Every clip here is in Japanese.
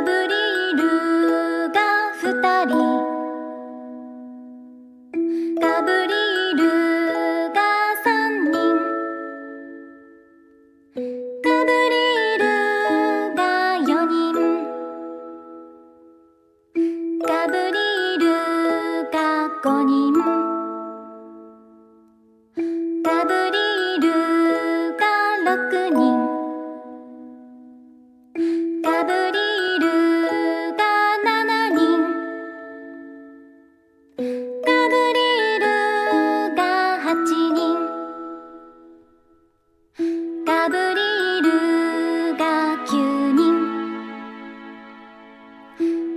ガブリルが二人。ガブリアブリルが9人。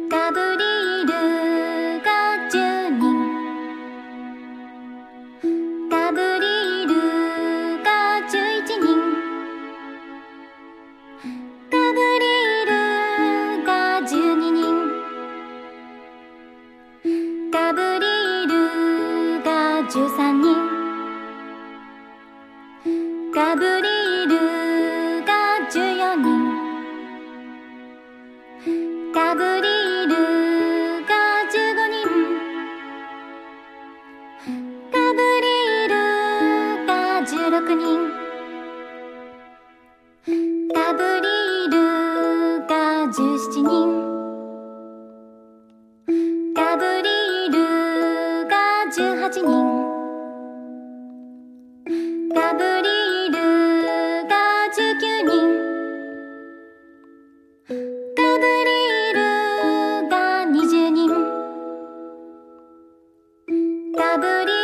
ガブリルが10人。ガブリルが11人。ガブリルが12人。ガブリルが13人。ガブリルガブリールが19人ガブリールが20人。ガブリール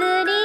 குதிரை